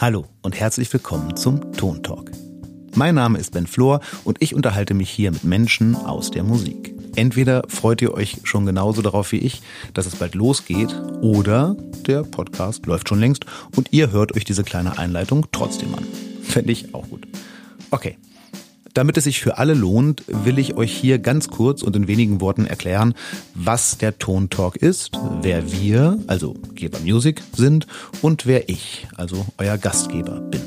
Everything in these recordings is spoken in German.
Hallo und herzlich willkommen zum Ton Talk. Mein Name ist Ben Flor und ich unterhalte mich hier mit Menschen aus der Musik. Entweder freut ihr euch schon genauso darauf wie ich, dass es bald losgeht, oder der Podcast läuft schon längst und ihr hört euch diese kleine Einleitung trotzdem an. Fände ich auch gut. Okay, damit es sich für alle lohnt, will ich euch hier ganz kurz und in wenigen Worten erklären, was der Ton Talk ist, wer wir, also Geber Music, sind und wer ich, also euer Gastgeber, bin.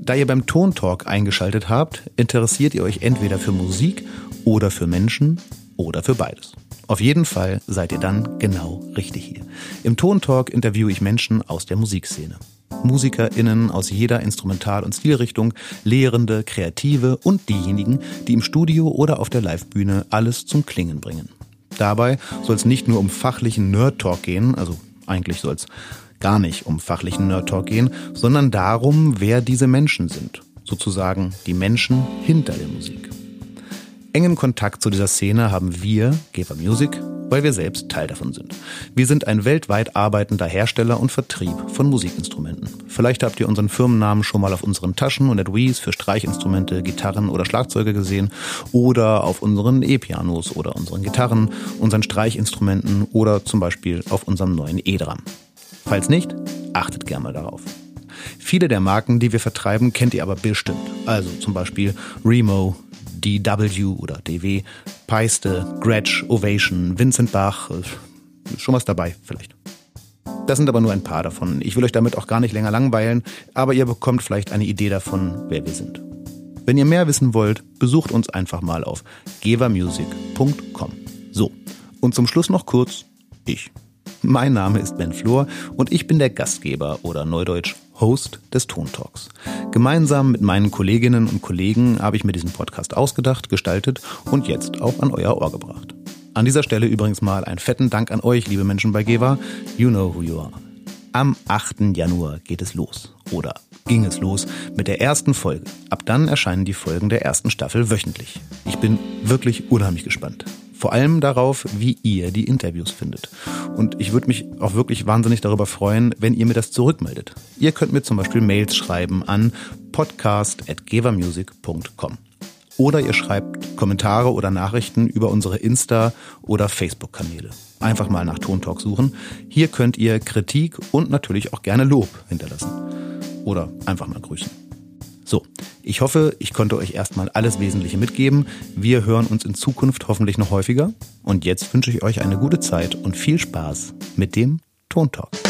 Da ihr beim Ton Talk eingeschaltet habt, interessiert ihr euch entweder für Musik oder für Menschen oder für beides. Auf jeden Fall seid ihr dann genau richtig hier. Im Ton Talk interviewe ich Menschen aus der Musikszene. MusikerInnen aus jeder Instrumental- und Stilrichtung, Lehrende, Kreative und diejenigen, die im Studio oder auf der Livebühne alles zum Klingen bringen. Dabei soll es nicht nur um fachlichen Nerd-Talk gehen, also eigentlich soll es gar nicht um fachlichen Nerd-Talk gehen, sondern darum, wer diese Menschen sind. Sozusagen die Menschen hinter der Musik. Engen Kontakt zu dieser Szene haben wir, Geber Music, weil wir selbst Teil davon sind. Wir sind ein weltweit arbeitender Hersteller und Vertrieb von Musikinstrumenten. Vielleicht habt ihr unseren Firmennamen schon mal auf unseren Taschen und Etuis für Streichinstrumente, Gitarren oder Schlagzeuge gesehen oder auf unseren E-Pianos oder unseren Gitarren, unseren Streichinstrumenten oder zum Beispiel auf unserem neuen E-Drum. Falls nicht, achtet gerne mal darauf. Viele der Marken, die wir vertreiben, kennt ihr aber bestimmt. Also zum Beispiel Remo, DW oder DW, Peiste, Gretsch, Ovation, Vincent Bach, äh, schon was dabei vielleicht. Das sind aber nur ein paar davon. Ich will euch damit auch gar nicht länger langweilen, aber ihr bekommt vielleicht eine Idee davon, wer wir sind. Wenn ihr mehr wissen wollt, besucht uns einfach mal auf gevamusic.com. So, und zum Schluss noch kurz ich. Mein Name ist Ben Flor und ich bin der Gastgeber oder neudeutsch Host des Tontalks. Gemeinsam mit meinen Kolleginnen und Kollegen habe ich mir diesen Podcast ausgedacht, gestaltet und jetzt auch an euer Ohr gebracht. An dieser Stelle übrigens mal einen fetten Dank an euch, liebe Menschen bei Geva. You know who you are. Am 8. Januar geht es los. Oder ging es los mit der ersten Folge. Ab dann erscheinen die Folgen der ersten Staffel wöchentlich. Ich bin wirklich unheimlich gespannt. Vor allem darauf, wie ihr die Interviews findet. Und ich würde mich auch wirklich wahnsinnig darüber freuen, wenn ihr mir das zurückmeldet. Ihr könnt mir zum Beispiel Mails schreiben an podcast.gevermusic.com. Oder ihr schreibt Kommentare oder Nachrichten über unsere Insta- oder Facebook-Kanäle. Einfach mal nach Tontalk suchen. Hier könnt ihr Kritik und natürlich auch gerne Lob hinterlassen. Oder einfach mal grüßen. Ich hoffe, ich konnte euch erstmal alles Wesentliche mitgeben. Wir hören uns in Zukunft hoffentlich noch häufiger. Und jetzt wünsche ich euch eine gute Zeit und viel Spaß mit dem Tontalk.